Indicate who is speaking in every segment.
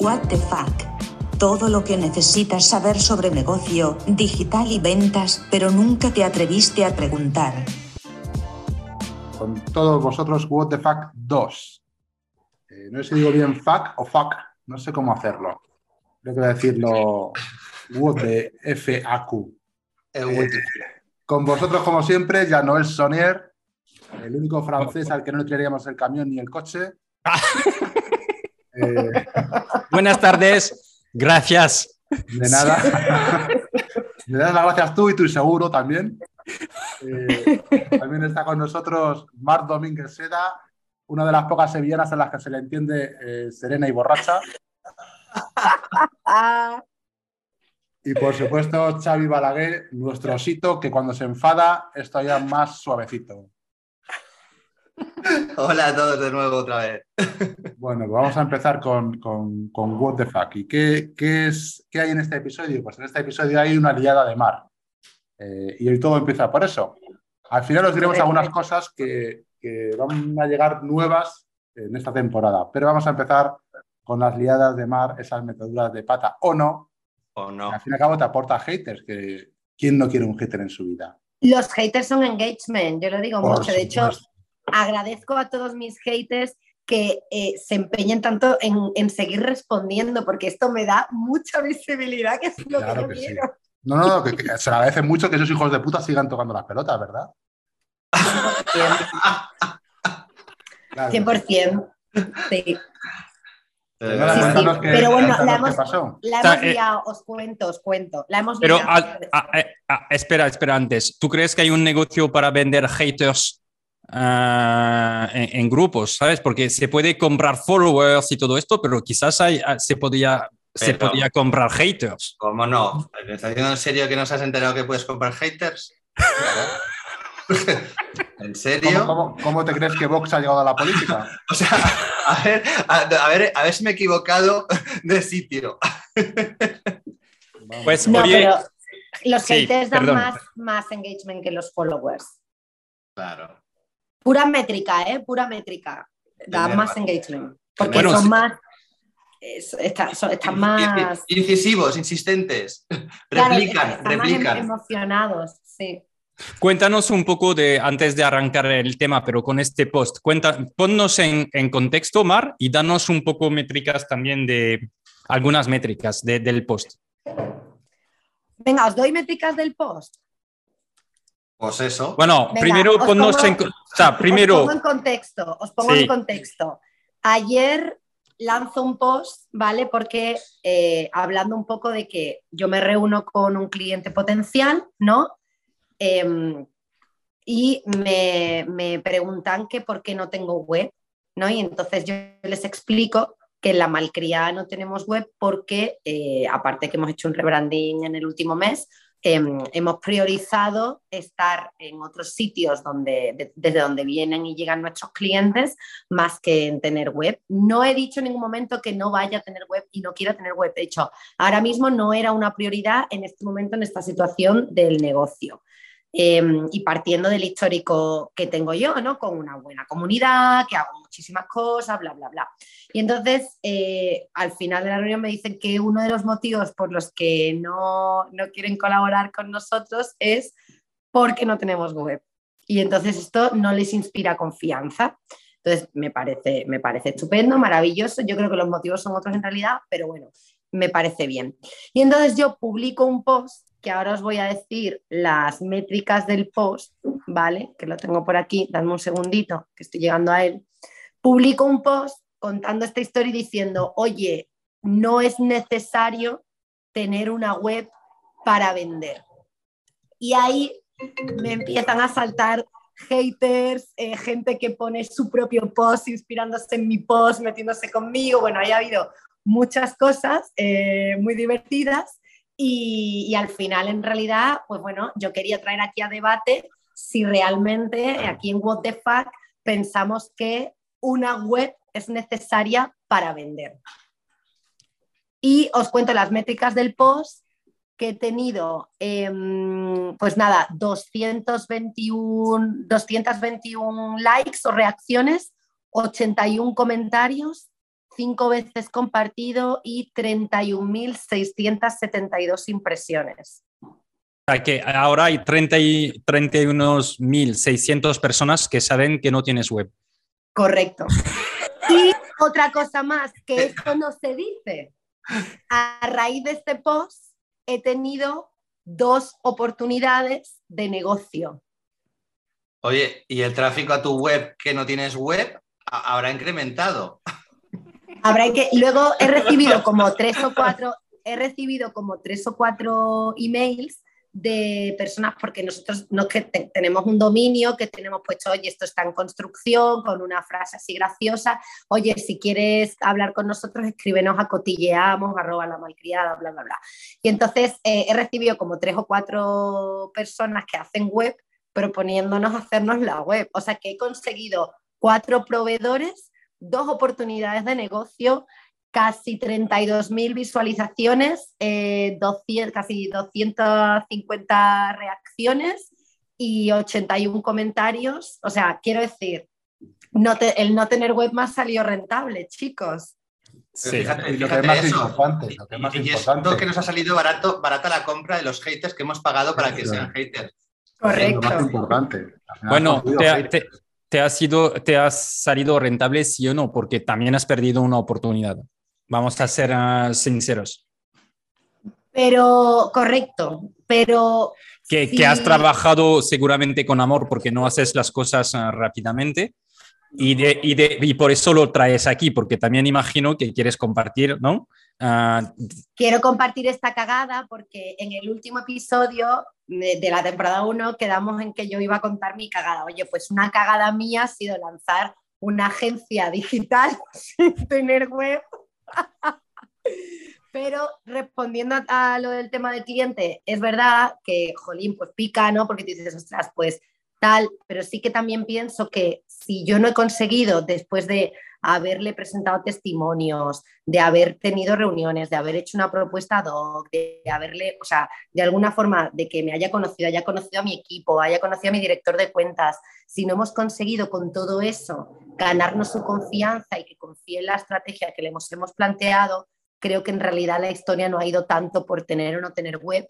Speaker 1: What the fuck. Todo lo que necesitas saber sobre negocio, digital y ventas, pero nunca te atreviste a preguntar.
Speaker 2: Con todos vosotros, What the fuck 2. Eh, no sé si digo bien fuck o fuck, no sé cómo hacerlo. Creo que voy a decirlo What de FAQ. Eh, con vosotros, como siempre, ya Noel Sonier, el único francés al que no le tiraríamos el camión ni el coche.
Speaker 3: Eh, Buenas tardes, gracias.
Speaker 2: De nada. Me das las gracias tú y tú seguro también. Eh, también está con nosotros Marc Domínguez Seda, una de las pocas sevillanas a las que se le entiende eh, serena y borracha. Y por supuesto, Xavi Balaguer, nuestro osito, que cuando se enfada es todavía más suavecito.
Speaker 4: Hola a todos de nuevo otra vez.
Speaker 2: Bueno, pues vamos a empezar con, con, What the Fuck. ¿Y qué, qué, es, qué hay en este episodio? Pues en este episodio hay una liada de mar. Eh, y hoy todo empieza por eso. Al final os diremos algunas cosas que, que van a llegar nuevas en esta temporada, pero vamos a empezar con las liadas de mar, esas metaduras de pata o no.
Speaker 4: O no.
Speaker 2: Al fin y al cabo te aporta haters, que ¿quién no quiere un hater en su vida?
Speaker 5: Los haters son engagement, yo lo digo mucho. De hecho, agradezco a todos mis haters que eh, se empeñen tanto en, seguir respondiendo, porque esto me da mucha visibilidad, que es lo que yo quiero.
Speaker 2: No, no, que, se agradece mucho que esos hijos de puta sigan tocando las pelotas, ¿verdad?
Speaker 5: 100%. Sí. pero bueno, la hemos, la hemos eh, liado, os cuento, os cuento. La hemos
Speaker 3: pero eh, espera, espera antes. ¿Tú crees que hay un negocio para vender haters Ah, en, grupos, ¿sabes? Porque se puede comprar followers y todo esto, pero quizás hay, ah, se, podía, se podía comprar haters.
Speaker 4: ¿Cómo no? ¿Estás diciendo en serio que no se has enterado que puedes comprar haters? ¿En serio?
Speaker 2: ¿Cómo, te crees que Vox ha llegado a la política?
Speaker 4: o sea, a ver, a, ver, a ver si me he equivocado de sitio.
Speaker 5: pues, no, pero los haters dan más, más engagement que los followers.
Speaker 4: Claro.
Speaker 5: Pura métrica, ¿eh? Pura métrica. Da más engagement. Porque son más. están, más.
Speaker 4: Incisivos, insistentes. replican, replican.
Speaker 5: emocionados, sí.
Speaker 3: Cuéntanos un poco de, antes de arrancar el tema, pero con este post, cuenta, ponnos en, contexto, Mar, y danos un poco métricas también de algunas métricas del post.
Speaker 5: Venga, os doy métricas del post.
Speaker 4: Pues eso.
Speaker 3: Bueno, primero ponnos en, primero...
Speaker 5: Os pongo en contexto, os pongo en contexto. Ayer lanzo un post, ¿vale? Porque eh, hablando un poco de que yo me reúno con un cliente potencial, ¿no? Em, y me, me, preguntan que por qué no tengo web, ¿no? Y entonces yo les explico que en la malcriada no tenemos web porque, eh, aparte que hemos hecho un rebranding en el último mes, Em, hemos priorizado estar en otros sitios donde, desde donde vienen y llegan nuestros clientes más que en tener web. No he dicho en ningún momento que no vaya a tener web y no quiera tener web. De hecho, ahora mismo no era una prioridad en este momento, en esta situación del negocio. Em, y partiendo del histórico que tengo yo, ¿no? Con una buena comunidad, que hago muchísimas cosas, bla, bla, bla. Y entonces, eh, al final de la reunión me dicen que uno de los motivos por los que no, no quieren colaborar con nosotros es porque no tenemos web. Y entonces esto no les inspira confianza. Entonces, me parece, me parece estupendo, maravilloso. Yo creo que los motivos son otros en realidad, pero bueno, me parece bien. Y entonces yo publico un post que ahora os voy a decir las métricas del post, ¿vale? Que lo tengo por aquí, dame un segundito, que estoy llegando a él. Publico un post contando esta historia y diciendo, oye, no es necesario tener una web para vender. Y ahí me empiezan a saltar haters, eh, gente que pone su propio post inspirándose en mi post, metiéndose conmigo. Bueno, ha habido muchas cosas eh, muy divertidas y, al final, en realidad, pues bueno, yo quería traer aquí a debate si realmente aquí en What the Fuck pensamos que una web es necesaria para vender. Y os cuento las métricas del post que he tenido, em, pues nada, 221, 221 likes o reacciones, 81 comentarios cinco veces compartido y 31.672 impresiones.
Speaker 3: O sea que ahora hay 30 y 31.600 personas que saben que no tienes web.
Speaker 5: Correcto. Y otra cosa más, que esto no se dice. A raíz de este post he tenido dos oportunidades de negocio.
Speaker 4: Oye, ¿y el tráfico a tu web que no tienes web habrá incrementado?
Speaker 5: Habrá que. Luego he recibido como tres o cuatro, he recibido como tres o cuatro emails de personas, porque nosotros no que te- tenemos un dominio que tenemos puesto, oye, esto está en construcción, con una frase así graciosa, oye, si quieres hablar con nosotros, escríbenos a cotilleamos, arroba la malcriada, bla, bla, bla. Y entonces eh, he recibido como tres o cuatro personas que hacen web proponiéndonos hacernos la web. O sea que he conseguido cuatro proveedores, dos oportunidades de negocio, casi 32.000 visualizaciones, eh, 200, casi 250 reacciones y 81 comentarios. O sea, quiero decir, no te- el no tener web más salió rentable, chicos.
Speaker 3: Sí.
Speaker 4: fíjate,
Speaker 2: Y lo que es más
Speaker 4: eso.
Speaker 2: importante, lo que es más
Speaker 4: Y- y
Speaker 2: importante.
Speaker 4: esto que nos ha salido barato, barata la compra de los haters que hemos pagado para que sean haters.
Speaker 2: Lo más
Speaker 5: Correcto.
Speaker 2: importante.
Speaker 3: Bueno, te- te ha sido, te has salido rentable sí o no, porque también has perdido una oportunidad. Vamos a ser ah, sinceros.
Speaker 5: Pero, correcto, pero
Speaker 3: Que,
Speaker 5: Sí.
Speaker 3: que has trabajado seguramente con amor porque no haces las cosas ah, rápidamente y, de, y, de- y por eso lo traes aquí, porque también imagino que quieres compartir, ¿no? Ah,
Speaker 5: quiero compartir esta cagada porque en el último episodio de, la temporada 1 quedamos en que yo iba a contar mi cagada. Oye, pues una cagada mía ha sido lanzar una agencia digital sin tener web. Pero respondiendo a, a lo del tema del cliente, es verdad que, jolín, pues pica, ¿no? Porque te dices, ostras, pues tal, pero sí que también pienso que si yo no he conseguido, después de haberle presentado testimonios, de haber tenido reuniones, de haber hecho una propuesta ad hoc, de haberle, o sea, de alguna forma, de que me haya conocido, haya conocido a mi equipo, haya conocido a mi director de cuentas, si no hemos conseguido con todo eso ganarnos su confianza y que confíe en la estrategia que le hemos, hemos planteado, creo que en realidad la historia no ha ido tanto por tener o no tener web,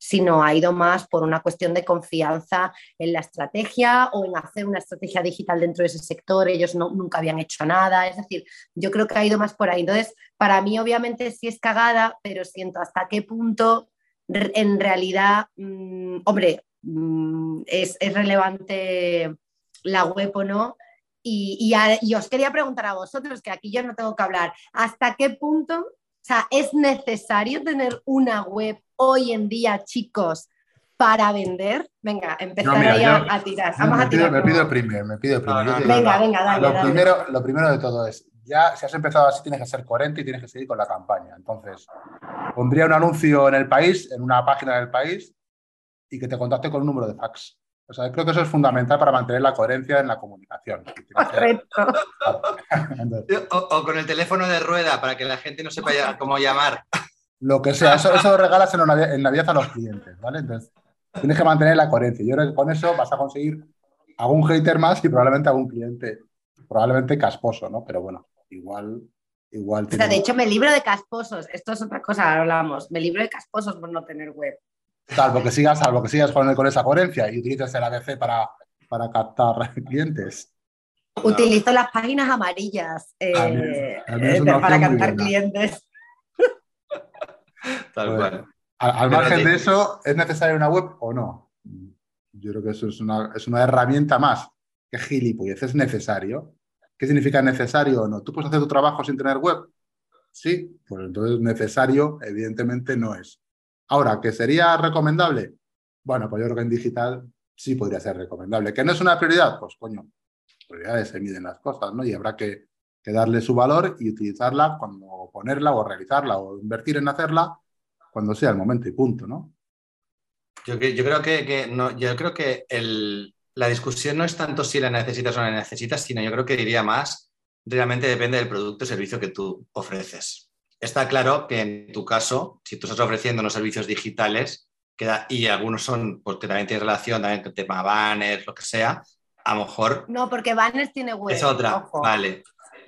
Speaker 5: sino ha ido más por una cuestión de confianza en la estrategia o en hacer una estrategia digital dentro de ese sector. Ellos no, nunca habían hecho nada. Es decir, yo creo que ha ido más por ahí. Entonces, para mí obviamente sí es cagada, pero siento hasta qué punto en realidad, mm, hombre, mm, es, es relevante la web o no. Y, y os quería preguntar a vosotros, que aquí yo no tengo que hablar, ¿hasta qué punto, o sea, es necesario tener una web hoy en día, chicos, para vender? Venga, empezar
Speaker 2: No, mira,
Speaker 5: ahí
Speaker 2: yo-
Speaker 5: a, a tirar. Vamos
Speaker 2: me,
Speaker 5: a
Speaker 2: pido,
Speaker 5: tirar.
Speaker 2: me
Speaker 5: como-
Speaker 2: pido primero, me pido primero.
Speaker 4: No,
Speaker 5: Venga, venga, dale,
Speaker 2: lo,
Speaker 5: dale.
Speaker 2: primero, lo primero de todo es, ya si has empezado así tienes que ser coherente y tienes que seguir con la campaña. Entonces, pondría un anuncio en el país, en una página del país, y que te contacte con un número de fax. O sea, creo que eso es fundamental para mantener la coherencia en la comunicación.
Speaker 5: Correcto.
Speaker 4: O, o con el teléfono de rueda para que la gente no sepa ya cómo llamar.
Speaker 2: lo que sea, eso, eso lo regalas en Navidad, en Navidad a los clientes, ¿vale? Entonces, tienes que mantener la coherencia. Yo creo que con eso vas a conseguir algún hater más y probablemente algún cliente, probablemente casposo, ¿no? Pero bueno, igual, igual
Speaker 5: O sea,
Speaker 2: tiene-
Speaker 5: de hecho, me libro de casposos. Esto es otra cosa, ahora hablamos. Me libro de casposos por no tener web.
Speaker 2: Salvo que sigas, salvo que sigas con, con esa coherencia y utilices el ABC para, para captar clientes.
Speaker 5: Utilizo las páginas amarillas eh, eh, para captar clientes.
Speaker 4: Tal
Speaker 2: Pues,
Speaker 4: cual.
Speaker 2: Al, margen de eso, ¿es necesaria una web o no? Yo creo que eso es una, es una herramienta más que gilipollez. ¿Es necesario? ¿Qué significa necesario o no? ¿Tú puedes hacer tu trabajo sin tener web? Sí, pues entonces necesario evidentemente no es. Ahora, ¿que sería recomendable? Bueno, pues yo creo que en digital sí podría ser recomendable. ¿Que no es una prioridad? Pues coño, prioridades se miden las cosas, ¿no? Y habrá que, darle su valor y utilizarla cuando ponerla o realizarla o invertir en hacerla cuando sea el momento y punto, ¿no?
Speaker 4: Yo, creo que, la discusión no es tanto si la necesitas o no la necesitas, sino yo creo que diría más, realmente depende del producto o servicio que tú ofreces. Está claro que en tu caso, si tú estás ofreciendo unos servicios digitales, queda, y algunos son, pues que también tienen relación también con tema banners, lo que sea, a lo mejor
Speaker 5: No, porque Banners tiene web.
Speaker 4: es otra,
Speaker 5: ojo.
Speaker 4: vale.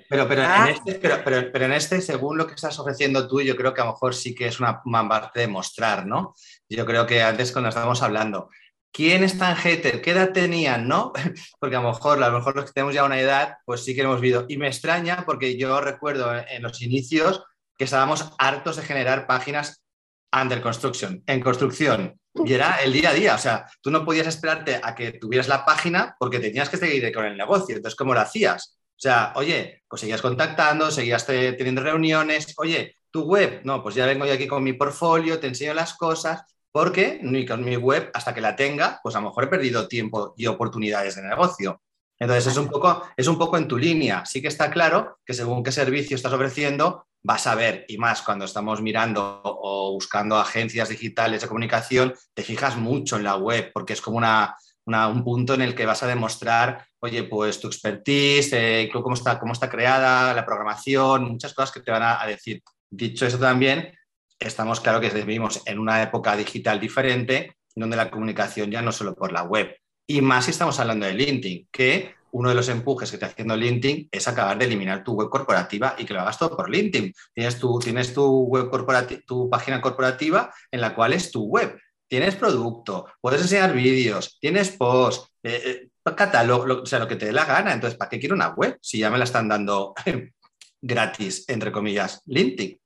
Speaker 4: Pero, pero,
Speaker 5: Ah.
Speaker 4: en este, pero, pero- pero en este, según lo que estás ofreciendo tú, yo creo que a lo mejor sí que es una, una parte de mostrar, ¿no? Yo creo que antes cuando estábamos hablando, ¿quién es tan hater? ¿Qué edad tenían, no? Porque a lo mejor, a lo mejor los que tenemos ya una edad, pues sí que hemos visto. Y me extraña porque yo recuerdo en los inicios que estábamos hartos de generar páginas under construction, en construcción. Y era el día a día, o sea, tú no podías esperarte a que tuvieras la página porque tenías que seguir con el negocio. Entonces, ¿cómo lo hacías? O sea, oye, pues seguías contactando, seguías te- teniendo reuniones, oye, tu web, no, pues ya vengo yo aquí con mi portfolio, te enseño las cosas, porque ni con mi web, hasta que la tenga, pues a lo mejor he perdido tiempo y oportunidades de negocio. Entonces es un poco, es un poco en tu línea. Sí que está claro que según qué servicio estás ofreciendo, vas a ver, y más cuando estamos mirando o buscando agencias digitales de comunicación, te fijas mucho en la web, porque es como una, una- un punto en el que vas a demostrar, oye, pues tu expertise, eh, cómo, está, cómo está creada, la programación, muchas cosas que te van a, a decir. Dicho eso también, estamos claro que vivimos en una época digital diferente, donde la comunicación ya no solo por la web. Y más si estamos hablando de LinkedIn, que uno de los empujes que está haciendo LinkedIn es acabar de eliminar tu web corporativa y que lo hagas todo por LinkedIn. Tienes tu, tienes tu web corporativa, tu página corporativa en la cual es tu web. Tienes producto, puedes enseñar vídeos, tienes post, eh, eh, catálogo, lo- o sea, lo que te dé la gana. Entonces, ¿para qué quiero una web si ya me la están dando gratis, entre comillas, LinkedIn?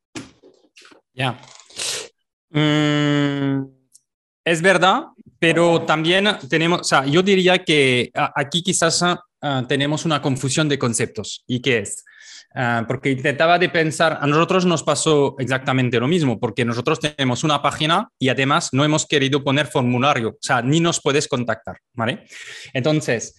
Speaker 3: Ya. Mm, es verdad, pero también tenemos, o sea, yo diría que aquí quizás ah, tenemos una confusión de conceptos. ¿Y qué es? Ah, porque intentaba de pensar, a nosotros nos pasó exactamente lo mismo, porque nosotros tenemos una página y además no hemos querido poner formulario, o sea, ni nos puedes contactar, ¿vale? Entonces,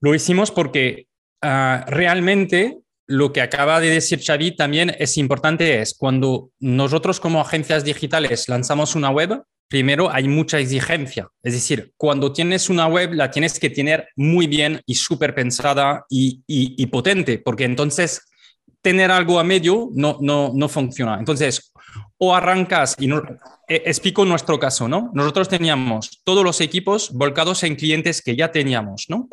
Speaker 3: lo hicimos porque ah, realmente lo que acaba de decir Xavi también es importante, es cuando nosotros como agencias digitales lanzamos una web, primero hay mucha exigencia. Es decir, cuando tienes una web la tienes que tener muy bien y súper pensada y, y- potente, porque entonces tener algo a medio no, no, no funciona. Entonces, o arrancas, y no, eh, explico nuestro caso, ¿no? Nosotros teníamos todos los equipos volcados en clientes que ya teníamos, ¿no?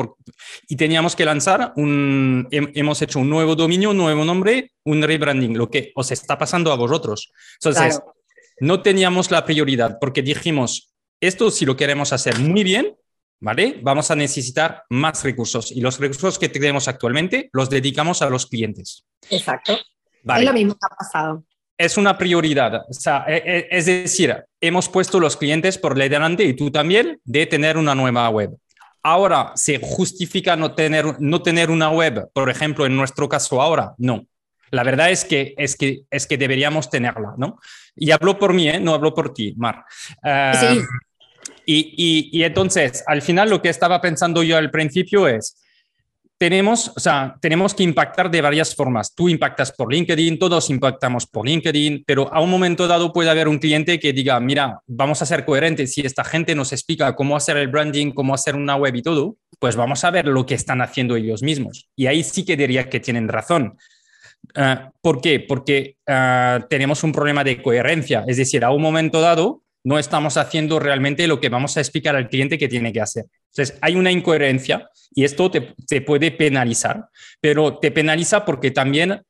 Speaker 3: Y teníamos que lanzar un, hem- hemos hecho un nuevo dominio, un nuevo nombre, un rebranding, lo que os está pasando a vosotros. Entonces,
Speaker 5: Claro.
Speaker 3: No teníamos la prioridad porque dijimos, esto si lo queremos hacer muy bien, ¿vale? Vamos a necesitar más recursos y los recursos que tenemos actualmente los dedicamos a los clientes.
Speaker 5: Exacto.
Speaker 3: Vale
Speaker 5: Es lo mismo que ha pasado.
Speaker 3: es una prioridad. O sea, e- e- es decir, hemos puesto los clientes por delante y tú también de tener una nueva web. Ahora, ¿se justifica no tener, no tener una web? Por ejemplo, en nuestro caso ahora, no. La verdad es que, es que, es que deberíamos tenerla, ¿no? Y hablo por mí, ¿eh? no hablo por ti, Mar. Eh,
Speaker 5: Sí.
Speaker 3: y, y- y entonces, al final, lo que estaba pensando yo al principio es, tenemos, o sea, tenemos que impactar de varias formas. Tú impactas por LinkedIn, todos impactamos por LinkedIn, pero a un momento dado puede haber un cliente que diga, mira, vamos a ser coherentes. Si esta gente nos explica cómo hacer el branding, cómo hacer una web y todo, pues vamos a ver lo que están haciendo ellos mismos. Y ahí sí que diría que tienen razón. Ah, ¿Por qué? Porque ah, tenemos un problema de coherencia. Es decir, a un momento dado no estamos haciendo realmente lo que vamos a explicar al cliente que tiene que hacer. Entonces, hay una incoherencia y esto te, te puede penalizar, pero te penaliza porque también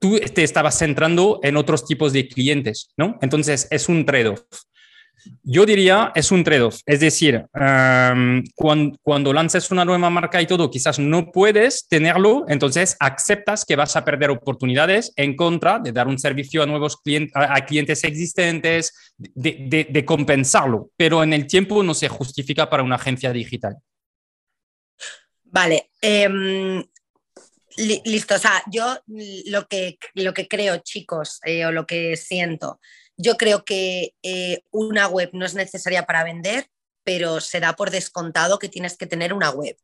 Speaker 3: tú te estabas centrando en otros tipos de clientes, ¿no? Entonces, es un trade-off. Yo diría, es un trade-off. Es decir, cuando, cuando lances una nueva marca y todo, quizás no puedes tenerlo, entonces aceptas que vas a perder oportunidades en contra de dar un servicio a nuevos clientes, a, clientes existentes, de, compensarlo, pero en el tiempo no se justifica para una agencia digital.
Speaker 5: Vale. Li listo. O sea, yo lo que, lo que creo, chicos, eh, o lo que siento, yo creo que eh, una web no es necesaria para vender, pero se da por descontado que tienes que tener una web.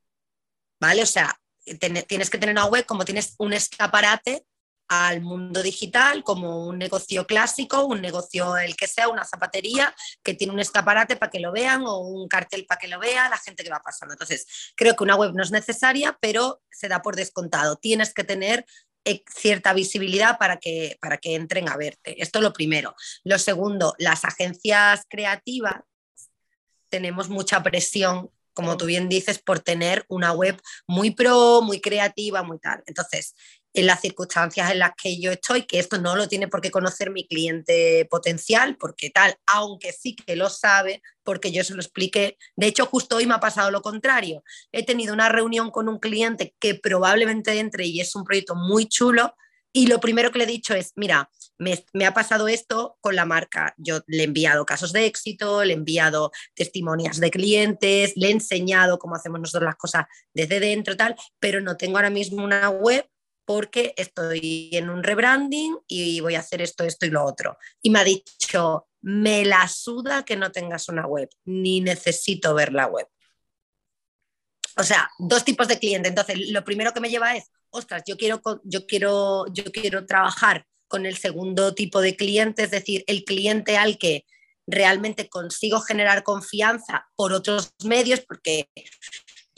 Speaker 5: ¿Vale? O sea, tienes que tener una web como tienes un escaparate al mundo digital, como un negocio clásico, un negocio el que sea, una zapatería que tiene un escaparate para que lo vean o un cartel para que lo vea la gente que va pasando. Entonces, creo que una web no es necesaria, pero se da por descontado. Tienes que tener cierta visibilidad para que, para que entren a verte. Esto es lo primero. Lo segundo, las agencias creativas tenemos mucha presión, como tú bien dices, por tener una web muy pro, muy creativa, muy tal. Entonces, en las circunstancias en las que yo estoy, que esto no lo tiene por qué conocer mi cliente potencial, porque tal, aunque sí que lo sabe, porque yo se lo expliqué. De hecho, justo hoy me ha pasado lo contrario. He tenido una reunión con un cliente que probablemente entre y es un proyecto muy chulo, y lo primero que le he dicho es, mira, me, ha pasado esto con la marca. Yo le he enviado casos de éxito, le he enviado testimonios de clientes, le he enseñado cómo hacemos nosotros las cosas desde dentro, tal, pero no tengo ahora mismo una web porque estoy en un rebranding y voy a hacer esto, esto y lo otro. Y me ha dicho, me la suda que no tengas una web, ni necesito ver la web. O sea, dos tipos de cliente. Entonces, lo primero que me lleva es, ostras, yo quiero, yo quiero, yo quiero trabajar con el segundo tipo de cliente, es decir, el cliente al que realmente consigo generar confianza por otros medios, porque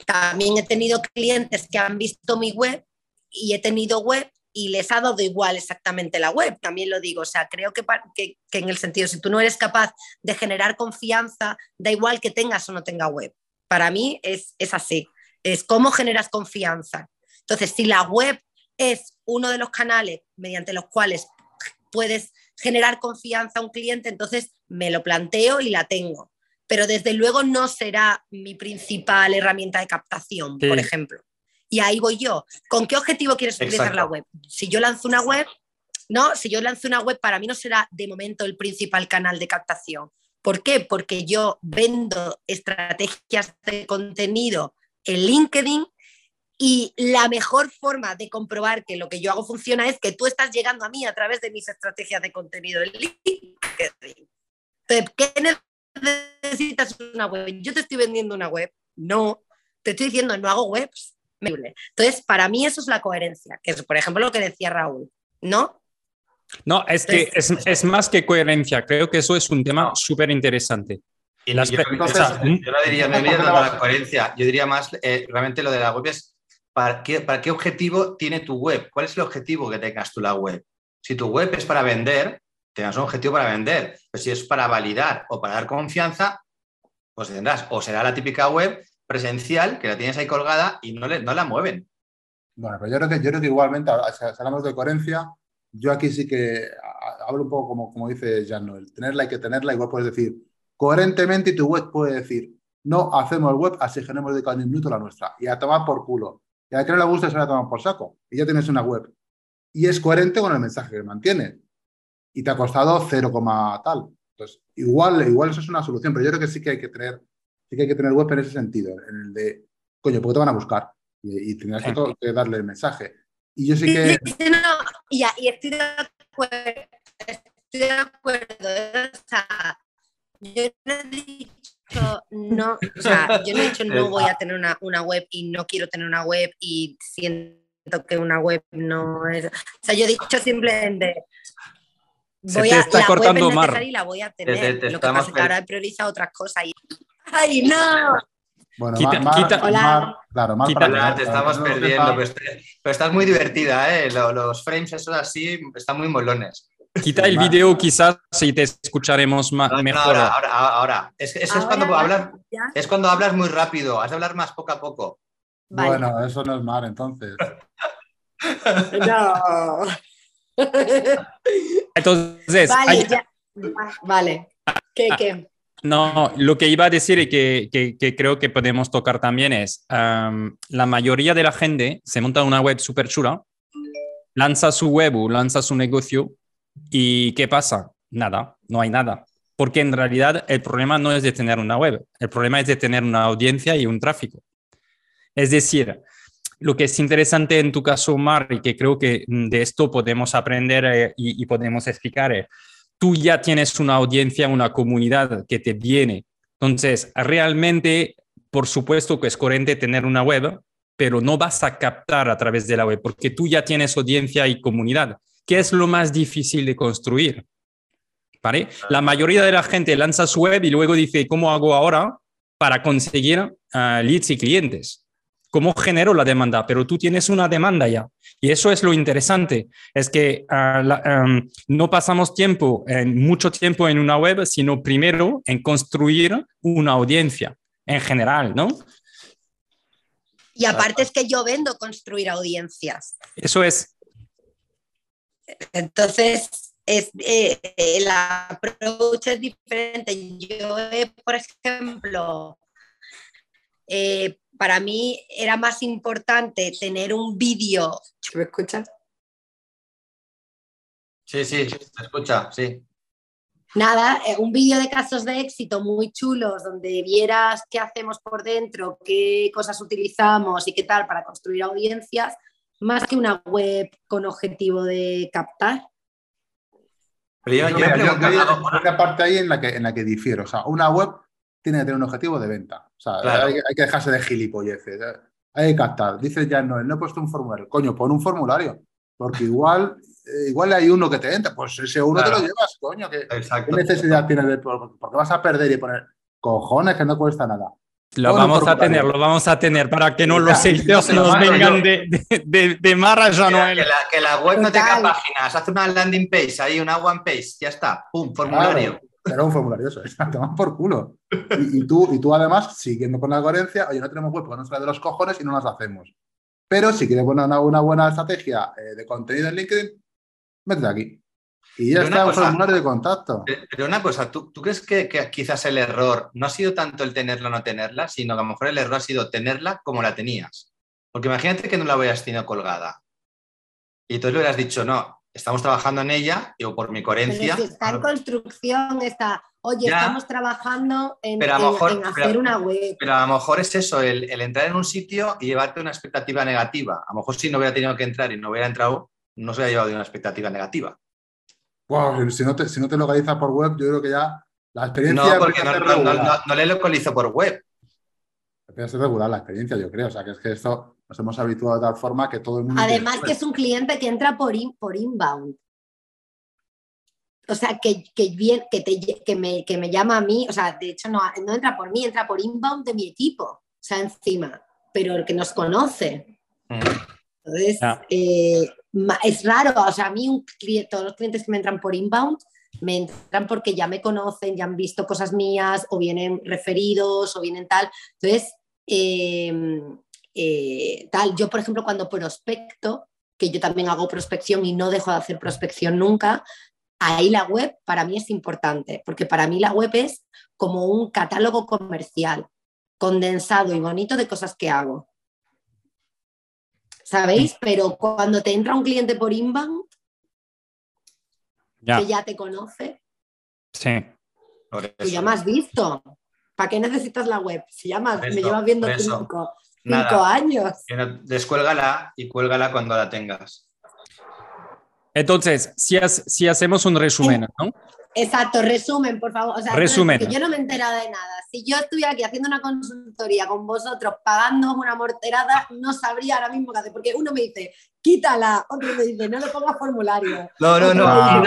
Speaker 5: también he tenido clientes que han visto mi web y he tenido web y les ha dado igual exactamente la web, también lo digo, o sea, creo que, que, en el sentido, si tú no eres capaz de generar confianza, da igual que tengas o no tenga web. Para mí es, es así, es cómo generas confianza. Entonces, si la web es uno de los canales mediante los cuales puedes generar confianza a un cliente, entonces me lo planteo y la tengo. Pero desde luego no será mi principal herramienta de captación, por ejemplo. Y ahí voy yo. ¿Con qué objetivo quieres utilizar la web? Si yo lanzo una web, no, si yo lanzo una web, para mí no será de momento el principal canal de captación. ¿Por qué? Porque yo vendo estrategias de contenido en LinkedIn y la mejor forma de comprobar que lo que yo hago funciona es que tú estás llegando a mí a través de mis estrategias de contenido en LinkedIn. ¿qué necesitas una web? Yo te estoy vendiendo una web. No, te estoy diciendo, no hago webs. Entonces, para mí eso es la coherencia, que es, por ejemplo, lo que decía Raúl, ¿no?
Speaker 3: No, es que es, más que coherencia, creo que eso es un tema súper interesante.
Speaker 4: yo, no diría, no diría la coherencia, yo diría más, eh, realmente lo de la web es, ¿para qué, ¿para qué objetivo tiene tu web? ¿Cuál es el objetivo que tengas tú la web? Si tu web es para vender, tengas un objetivo para vender, pero si es para validar o para dar confianza, pues tendrás, o será la típica web presencial que la tienes ahí colgada y no, le, la mueven.
Speaker 2: Bueno, pero yo creo que, yo creo que igualmente, si hablamos de coherencia, yo aquí sí que hablo un poco como, como dice Jan Noel. Tenerla hay que tenerla, igual puedes decir coherentemente y tu web puede decir no hacemos web, así que no hemos dedicado ni un minuto la nuestra. Y a tomar por culo. Y a que no le gusta se la tomar por saco. Y ya tienes una web. Y es coherente con el mensaje que mantiene. Y te ha costado 0, tal. Entonces, igual, igual eso es una solución, pero yo creo que sí que hay que tener sí que hay que tener web en ese sentido, en el de, coño, ¿por qué te van a buscar? Y, y tendrás que, darle el mensaje. Y yo sí que...
Speaker 5: No, y, y estoy de acuerdo, estoy de acuerdo, o sea, yo no he dicho no, o sea, yo no he dicho no voy a tener una, una, web y no quiero tener una web y siento que una web no es. O sea, yo he dicho simplemente.
Speaker 3: Voy Se te está a, la cortando web
Speaker 5: y la voy a tener. Te, te, Lo que pasa es que ahora prioriza otras cosas. Y ¡Ay, no!
Speaker 2: Bueno, quita, quita,
Speaker 5: hola.
Speaker 2: claro,
Speaker 4: quita, te estamos perdiendo, pero, estás muy divertida, ¿eh? Los, frames esos así están muy molones.
Speaker 3: Quita el vídeo quizás y te escucharemos más, mejor.
Speaker 4: ahora, ahora, ahora. Es, es, cuando hablas, es cuando hablas muy rápido, has de hablar más poco a poco.
Speaker 2: Bueno, eso no es mal, entonces.
Speaker 5: no.
Speaker 3: Entonces,
Speaker 5: vale, ya. vale. ¿Qué, qué?
Speaker 3: No, lo que iba a decir y que, creo que podemos tocar también es, la mayoría de la gente se monta una web súper chula, lanza su web o lanza su negocio y ¿qué pasa? Nada, no hay nada. Porque en realidad el problema no es de tener una web, el problema es de tener una audiencia y un tráfico. Es decir, lo que es interesante en tu caso, Mar, y que creo que de esto podemos aprender eh, y, podemos explicar es, tú ya tienes una audiencia, una comunidad que te viene. Entonces, realmente, por supuesto que es coherente tener una web, pero no vas a captar a través de la web porque tú ya tienes audiencia y comunidad, que es lo más difícil de construir. ¿Vale? La mayoría de la gente lanza su web y luego dice, ¿cómo hago ahora para conseguir ah, leads y clientes? ¿Cómo genero la demanda? Pero tú tienes una demanda ya. Y eso es lo interesante, es que ah, em, no pasamos tiempo, en, mucho tiempo en una web, sino primero en construir una audiencia en general, ¿no?
Speaker 5: Y aparte es que yo vendo construir audiencias.
Speaker 3: Eso es.
Speaker 5: entonces, es, eh, el approach es diferente. Yo, por ejemplo, eh, para mí era más importante tener un vídeo. ¿Me escuchas?
Speaker 4: Sí, sí, se escucha, sí.
Speaker 5: Nada, eh, un vídeo de casos de éxito muy chulos donde vieras qué hacemos por dentro, qué cosas utilizamos y qué tal para construir audiencias, más que una web con objetivo de captar.
Speaker 2: Pero yo, yo, hay una parte ahí en la que, en la que difiero. O sea, una web tiene que tener un objetivo de venta. O sea, hay, que dejarse de gilipolleces. ¿eh? Hay que captar. Dice ya no, no he puesto un formulario. Coño, pon un formulario. Porque igual eh, igual hay uno que te entra, pues ese uno te lo llevas, coño. ¿Qué, necesidad tienes de.? Porque vas a perder y poner cojones que no cuesta nada.
Speaker 3: Lo vamos a tener, lo vamos a tener para que no los seguidores nos vengan de, de, de, Marra
Speaker 4: Que la, que la web no tenga páginas, haz una landing page, ahí una one page, ya está, pum, formulario.
Speaker 2: Pero un formulario, eso, te vas por culo. Y, tú, y tú además, siguiendo con la coherencia, oye, no tenemos web porque no sale de los cojones y no las hacemos. Pero si quieres poner una, buena estrategia eh, de contenido en LinkedIn, métete aquí. Y ya está un formulario de contacto.
Speaker 4: Pero una cosa, ¿tú, crees que, quizás el error no ha sido tanto el tenerla o no tenerla, sino que a lo mejor el error ha sido tenerla como la tenías? Porque imagínate que no la hubieras tenido colgada. Y tú le hubieras dicho, no, estamos trabajando en ella, y por mi coherencia.
Speaker 5: está en construcción, está. Oye, estamos trabajando en, hacer una web.
Speaker 4: Pero a lo mejor es eso, el, el, entrar en un sitio y llevarte una expectativa negativa. A lo mejor si no hubiera tenido que entrar y no hubiera entrado, no se ha llevado de una expectativa negativa.
Speaker 2: si, no te, si no te localiza por web, yo creo que ya la experiencia.
Speaker 4: No, porque no, le localizo por web.
Speaker 2: Ser regular la experiencia, yo creo. O sea, que es que esto nos hemos habituado de tal forma que todo el mundo.
Speaker 5: Además, que es un cliente que entra por, por inbound. O sea, que, bien, que, te, me, que me llama a mí, o sea, de hecho no, no entra por mí, entra por inbound de mi equipo, o sea, encima, pero el que nos conoce. Mm. Entonces, eh, es raro, o sea, a mí un todos los clientes que me entran por inbound me entran porque ya me conocen, ya han visto cosas mías o vienen referidos o vienen tal. Entonces, em, eh, tal, yo por ejemplo cuando prospecto, que yo también hago prospección y no dejo de hacer prospección nunca, ahí la web para mí es importante, porque para mí la web es como un catálogo comercial condensado y bonito de cosas que hago. ¿sabéis? Pero cuando te entra un cliente por inbound, que ya te conoce,
Speaker 3: sí.
Speaker 5: tú ya me has visto. ¿Para qué necesitas la web? Si ya me, llevas viendo cinco, años.
Speaker 4: Descuélgala y cuélgala cuando la tengas.
Speaker 3: Entonces, si, si hacemos un resumen, ¿no?
Speaker 5: Exacto, resumen, por favor. O sea,
Speaker 3: resumen.
Speaker 5: yo no me he enterado de nada. Si yo estuviera aquí haciendo una consultoría con vosotros, pagando una morterada, no sabría ahora mismo qué hacer. Porque uno me dice, quítala, otro me dice, no le pongas formulario.
Speaker 4: No, no, no.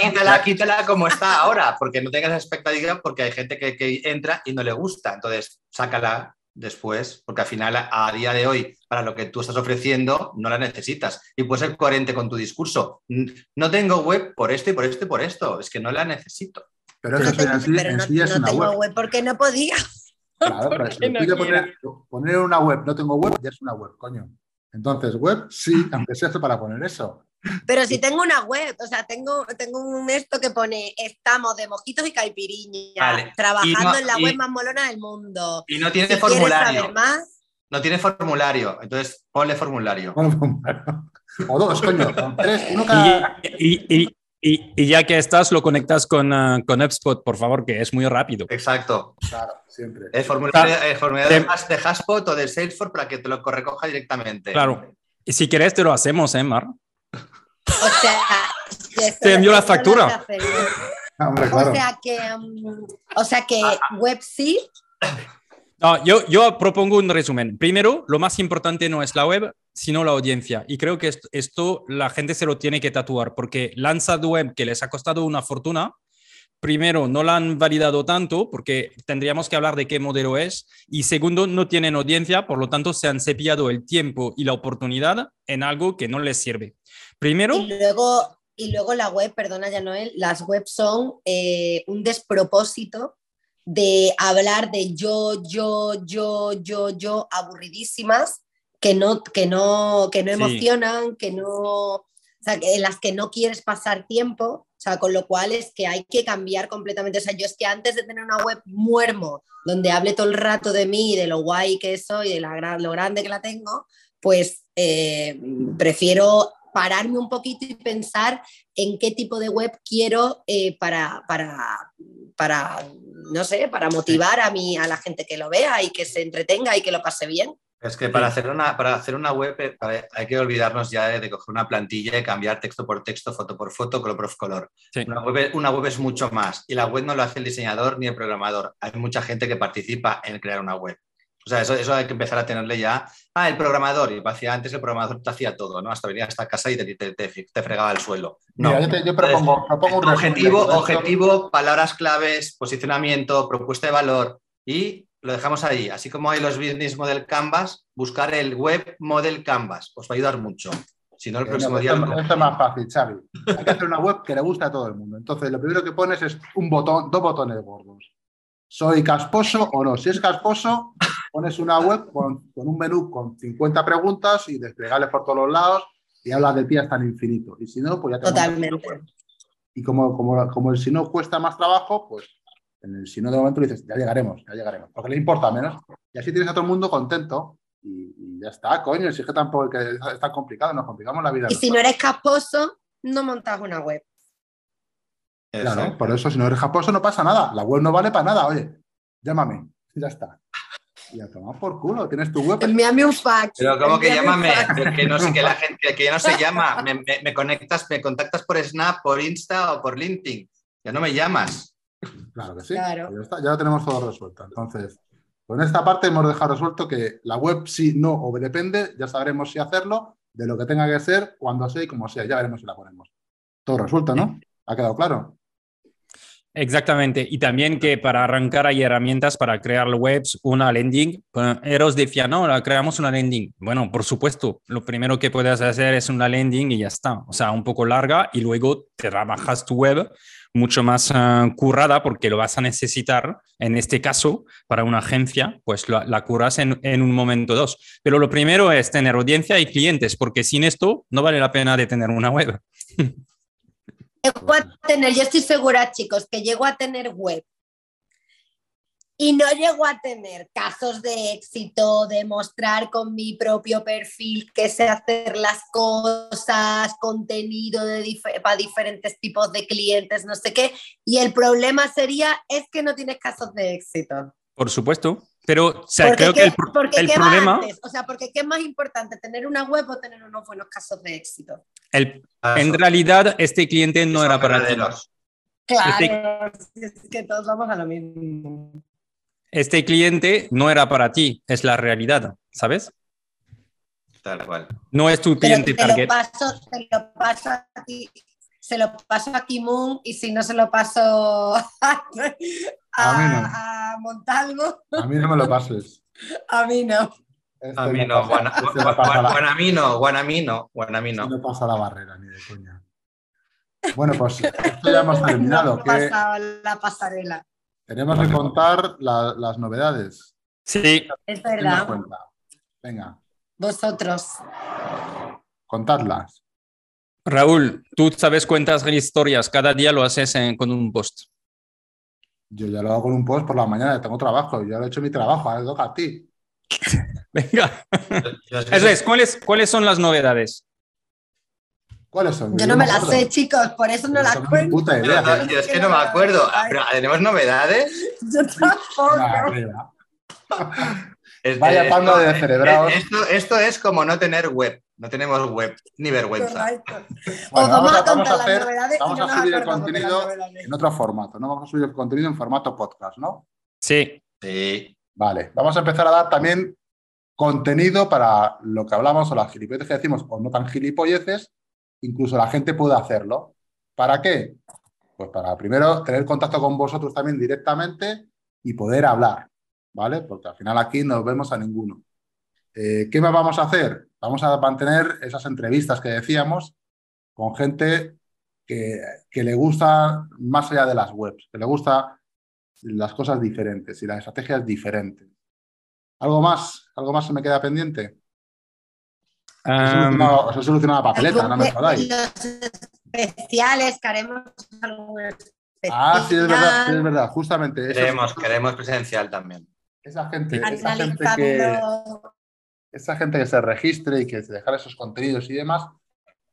Speaker 4: Quítala, quítala, como está ahora, porque no tengas expectativa, porque hay gente que, que entra y no le gusta. Entonces, sácala después, porque al final a día de hoy, para lo que tú estás ofreciendo, no la necesitas. Y puedes ser coherente con tu discurso. No tengo web por esto y por esto y por esto, es que no la necesito.
Speaker 2: Pero eso en sí, no, es una
Speaker 5: tengo web. porque no podía.
Speaker 2: Claro, pero poner, poner una web, no tengo web, ya es una web, coño. Entonces, web sí, aunque sea para poner eso.
Speaker 5: Pero si tengo una web, o sea, tengo, tengo un esto que pone estamos de mojitos y caipiriña, trabajando en la web más molona del mundo.
Speaker 4: Y no tiene formulario. Más, no tiene formulario, entonces ponle formulario.
Speaker 2: O dos, coño, tres, uno
Speaker 3: cada... y, y, y, ya que estás, lo conectas con, uh, con HubSpot, por favor, que es muy rápido.
Speaker 4: Exacto.
Speaker 2: Claro, siempre.
Speaker 4: El formulario, el formulario de, de HubSpot o de Salesforce para que te lo recoja directamente.
Speaker 3: Claro. Y si quieres, te lo hacemos, ¿eh, Mar?
Speaker 5: O sea,
Speaker 3: te envió la factura.
Speaker 5: O sea que, um, o sea que web sí.
Speaker 3: No, yo, yo propongo un resumen. Primero, lo más importante no es la web, sino la audiencia. Y creo que esto, la gente se lo tiene que tatuar, porque lanza web que les ha costado una fortuna, primero, no la han validado tanto porque tendríamos que hablar de qué modelo es. Y segundo, no tienen audiencia, por lo tanto, se han cepillado el tiempo y la oportunidad en algo que no les sirve. Primero.
Speaker 5: Y luego, y luego la web, perdona ya Noel, las webs son eh, un despropósito de hablar de yo, yo, yo, yo, yo, aburridísimas, que no, que no, que no emocionan, que no. o sea, en las que no quieres pasar tiempo, o sea, con lo cual es que hay que cambiar completamente. O sea, yo es que antes de tener una web muermo, donde hable todo el rato de mí, de lo guay que soy, de la, lo grande que la tengo, pues eh, prefiero pararme un poquito y pensar en qué tipo de web quiero eh, para, para, para, no sé, para motivar a, mí, a la gente que lo vea y que se entretenga y que lo pase bien.
Speaker 4: Es que para hacer una, para hacer una web eh, hay que olvidarnos ya de, coger una plantilla y cambiar texto por texto, foto por foto, color por color. Una, web, una, web, es mucho más y la web no lo hace el diseñador ni el programador. Hay mucha gente que participa en crear una web. O sea, eso, eso hay que empezar a tenerle ya. Ah, el programador. Y hacía antes el programador te hacía todo, ¿no? Hasta venía a esta casa y te, te, fregaba el suelo. No.
Speaker 2: yo, propongo, un
Speaker 4: objetivo, objetivo, palabras claves, posicionamiento, propuesta de valor y lo dejamos ahí. Así como hay los business model canvas, buscar el web model canvas. Os va a ayudar mucho. Si no, el próximo día.
Speaker 2: Esto, es más fácil, Xavi. Hay que hacer una web que le guste a todo el mundo. Entonces, lo primero que pones es un botón, dos botones gordos. ¿Soy casposo o no? Si es casposo, pones una web con, un menú con 50 preguntas y desplegables por todos los lados y hablas de ti hasta el infinito. Y si no, pues ya te
Speaker 5: Totalmente.
Speaker 2: Y como, como, como el si no cuesta más trabajo, pues en el si no de momento dices, ya llegaremos, ya llegaremos, porque le importa menos. Y así tienes a todo el mundo contento y, ya está, coño, si es que tampoco que es tan complicado, nos complicamos la vida.
Speaker 5: Y si no eres casposo, no montas una web.
Speaker 2: Claro, por eso si no eres casposo no pasa nada, la web no vale para nada, oye, llámame, ya está. Y a tomar por culo, tienes tu web.
Speaker 5: Envíame un fax.
Speaker 4: Pero como que llámame, que no sé que la gente, que ya no se llama, me, conectas, me contactas por Snap, por Insta o por LinkedIn. Ya no me llamas.
Speaker 2: Claro que sí. Ya, está, ya lo tenemos todo resuelto. Entonces, con esta parte hemos dejado resuelto que la web sí, no o depende, ya sabremos si hacerlo, de lo que tenga que ser, cuando sea y como sea, ya veremos si la ponemos. Todo resuelto, ¿no? ¿Ha quedado claro?
Speaker 3: Exactamente. Y también que para arrancar hay herramientas para crear webs, una landing. Eros decía, no, la creamos una landing. Bueno, por supuesto, lo primero que puedes hacer es una landing y ya está. O sea, un poco larga y luego te trabajas tu web mucho más uh, currada porque lo vas a necesitar, en este caso, para una agencia, pues la, la curas en, en, un momento dos. Pero lo primero es tener audiencia y clientes, porque sin esto no vale la pena de tener una web.
Speaker 5: Llego a tener, yo estoy segura, chicos, que llego a tener web y no llego a tener casos de éxito, de mostrar con mi propio perfil que sé hacer las cosas, contenido de para diferentes tipos de clientes, no sé qué. Y el problema sería, es que no tienes casos de éxito.
Speaker 3: Por supuesto. Pero creo que el, problema.
Speaker 5: O sea, porque ¿qué es más importante? ¿Tener una web o tener unos buenos casos de éxito?
Speaker 3: El, en realidad, este cliente no era para ti.
Speaker 5: Claro, este es que todos vamos a lo mismo.
Speaker 3: Este cliente no era para ti, es la realidad, ¿sabes?
Speaker 4: Tal cual.
Speaker 3: No es tu cliente
Speaker 5: te Lo paso, te lo paso a ti se lo paso a Kimun y si no se lo paso a, a, Montalvo.
Speaker 2: A mí no me lo pases.
Speaker 5: A mí no.
Speaker 4: Este a mí no, Guanamino, Guanamino, Guanamino.
Speaker 2: No pasa la barrera, ni de coña. Bueno, pues esto ya hemos terminado.
Speaker 5: ¿Qué? la pasarela.
Speaker 2: Tenemos que contar las novedades.
Speaker 3: Sí.
Speaker 5: Es verdad.
Speaker 2: Venga.
Speaker 5: Vosotros.
Speaker 2: Contadlas.
Speaker 3: Raúl, tú sabes cuántas historias, cada día lo haces con un post.
Speaker 2: Yo ya lo hago con un post por la mañana, tengo trabajo, yo lo he hecho mi trabajo, ahora toca a ti.
Speaker 3: Venga. Eso es, ¿cuáles, ¿cuáles son las novedades?
Speaker 2: ¿Cuáles son?
Speaker 5: Yo, no me las sé, chicos, por eso no las cuento.
Speaker 2: Puta idea.
Speaker 4: yo es que no me acuerdo. Pero, ¿Tenemos novedades?
Speaker 5: Yo tampoco.
Speaker 2: Vaya panda de cerebrados.
Speaker 4: Esto, esto, es como no tener web. No tenemos web, ni vergüenza.
Speaker 2: vamos, a, hacer, vamos a subir el contenido en otro formato, ¿no? Vamos a subir el contenido en formato podcast, ¿no?
Speaker 3: Sí.
Speaker 4: Sí.
Speaker 2: Vale, vamos a empezar a dar también contenido para lo que hablamos o las gilipolleces que decimos, o no tan gilipolleces, incluso la gente puede hacerlo. ¿Para qué? Pues para primero tener contacto con vosotros también directamente y poder hablar. ¿vale? Porque al final aquí no vemos a ninguno. Eh, ¿Qué vamos a hacer? Vamos a mantener esas entrevistas que decíamos con gente que, le gusta más allá de las webs, que le gusta las cosas diferentes y las estrategias diferentes. ¿Algo más? ¿Algo más se me queda pendiente? os he solucionado la papeleta, no me jodáis.
Speaker 5: Los especiales, que haremos algún
Speaker 2: Ah, sí, es verdad, sí, es verdad, justamente.
Speaker 4: Queremos, queremos presencial también.
Speaker 2: esa gente, esa gente que, esa gente que se registre y que se dejara esos contenidos y demás,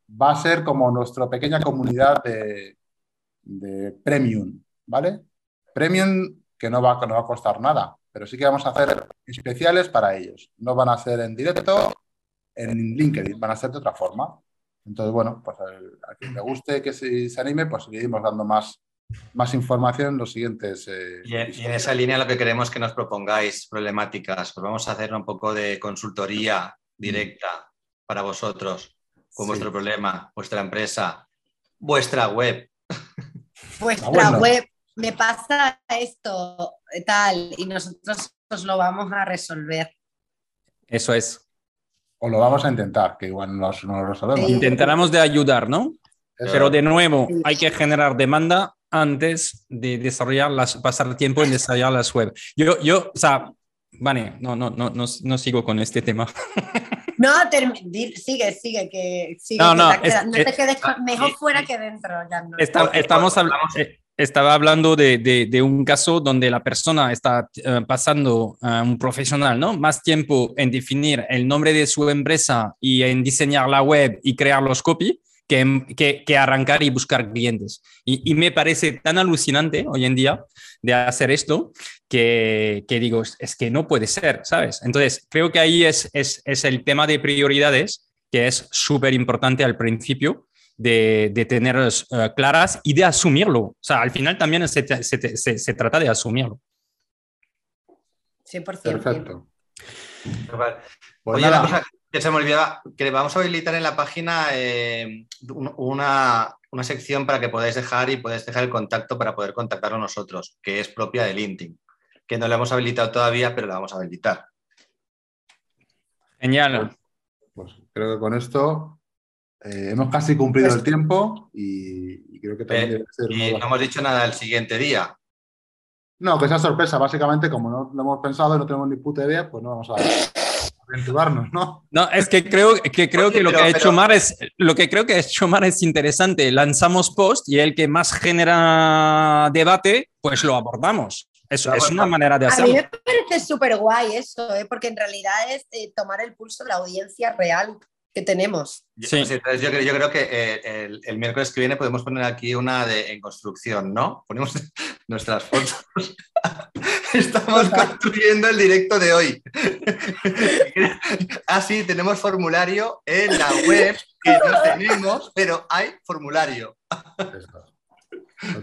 Speaker 2: va a ser como nuestra pequeña comunidad de, de premium, ¿vale? Premium que no va, no va a costar nada, pero sí que vamos a hacer especiales para ellos. No van a ser en directo en LinkedIn, van a ser de otra forma. Entonces, bueno, pues al- a quien le guste, que se anime, pues seguimos dando más, más información en los siguientes. eh,
Speaker 4: Y en, y en esa línea lo que queremos que nos propongáis problemáticas, pues vamos a hacer un poco de consultoría directa para vosotros, con
Speaker 2: Sí.
Speaker 4: vuestro problema, vuestra empresa, vuestra web.
Speaker 5: Vuestra
Speaker 2: Ah, bueno.
Speaker 5: web, me pasa esto, eh, tal, y nosotros os lo vamos a resolver.
Speaker 3: Eso es.
Speaker 2: O lo vamos a intentar, que igual no, no lo resolvemos.
Speaker 3: Intentaremos de ayudar, ¿no? Pero de nuevo, hay que generar demanda antes de desarrollar las, pasar tiempo en desarrollar las web. Yo, yo, o sea, vale, no, no, no, no, no sigo con este tema.
Speaker 5: No, sigue, sigue, que sigue.
Speaker 3: No,
Speaker 5: que
Speaker 3: no, es-
Speaker 5: no te
Speaker 3: es-
Speaker 5: quedes con- mejor
Speaker 4: y-
Speaker 5: fuera que dentro. Ya no.
Speaker 3: Está- estamos habl-
Speaker 4: vamos-
Speaker 3: eh, estaba hablando de, de- de un caso donde la persona está eh, pasando a un profesional, ¿no? Más tiempo en definir el nombre de su empresa y en diseñar la web y crear los copy que, que, que arrancar y buscar clientes. Y, y me parece tan alucinante hoy en día de hacer esto que, que digo, es, es que no puede ser, ¿sabes? Entonces, creo que ahí es, es, es el tema de prioridades que es súper importante al principio de, de tenerlas eh, claras y de asumirlo. O sea, al final también se, se- se- se trata de asumirlo.
Speaker 5: 100%.
Speaker 2: Perfecto.
Speaker 4: Vale.
Speaker 2: Pues
Speaker 4: Oye,
Speaker 2: nada,
Speaker 4: una cosa que se me olvidaba, que vamos a habilitar en la página eh, un- una, una sección para que podáis dejar y podáis dejar el contacto para poder contactarlo nosotros, que es propia de LinkedIn, que no la hemos habilitado todavía, pero la vamos a habilitar.
Speaker 3: Genial.
Speaker 2: pues creo que con esto eh, hemos casi cumplido
Speaker 5: Pues-
Speaker 2: el tiempo y, y creo que también
Speaker 4: Eh,
Speaker 2: debe ser
Speaker 4: Y no hemos dicho nada el siguiente día.
Speaker 2: No, que sea sorpresa, básicamente, como no lo hemos pensado y no tenemos ni puta idea, pues no vamos a aventurarnos, ¿no?
Speaker 3: No, es que creo que, creo
Speaker 4: Oye,
Speaker 3: que lo
Speaker 4: pero-
Speaker 3: que ha hecho
Speaker 4: pero-
Speaker 3: Mar es lo que creo que ha hecho Mar es interesante. Lanzamos post y el que más genera debate, pues lo abordamos. Es,
Speaker 4: Lo
Speaker 3: es una manera de
Speaker 5: A mí
Speaker 3: hacerlo.
Speaker 5: me parece súper guay eso, ¿eh? porque en realidad es eh, tomar el pulso de la audiencia real que tenemos.
Speaker 3: Sí.
Speaker 4: sí, entonces yo, creo- yo creo que eh, el, el miércoles que viene podemos poner aquí una de, en construcción, ¿no? Ponemos nuestras fotos. Estamos construyendo el directo de hoy. ah, sí, tenemos formulario en la web que no tenemos, pero hay formulario.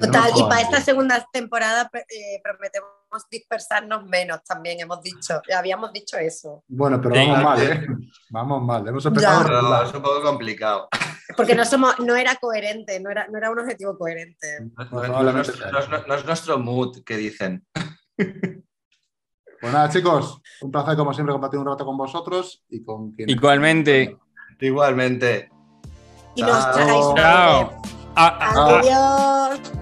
Speaker 5: Total, y para esta segunda temporada eh, prometemos dispersarnos menos también, hemos dicho, habíamos dicho eso.
Speaker 2: Bueno, pero
Speaker 3: Sí,
Speaker 2: vamos mal. ¿eh? Vamos mal. Hemos empezado.
Speaker 4: Pero es un poco complicado.
Speaker 5: Porque no somos, no era coherente, no era, no era un objetivo coherente.
Speaker 4: No, es nuestro mood que dicen.
Speaker 2: Pues nada, chicos, un placer como siempre compartir un rato con vosotros y con quien
Speaker 3: Igualmente.
Speaker 4: Igualmente.
Speaker 5: Y nos
Speaker 4: Chao.
Speaker 3: Ah, ah, ah.
Speaker 5: Adiós.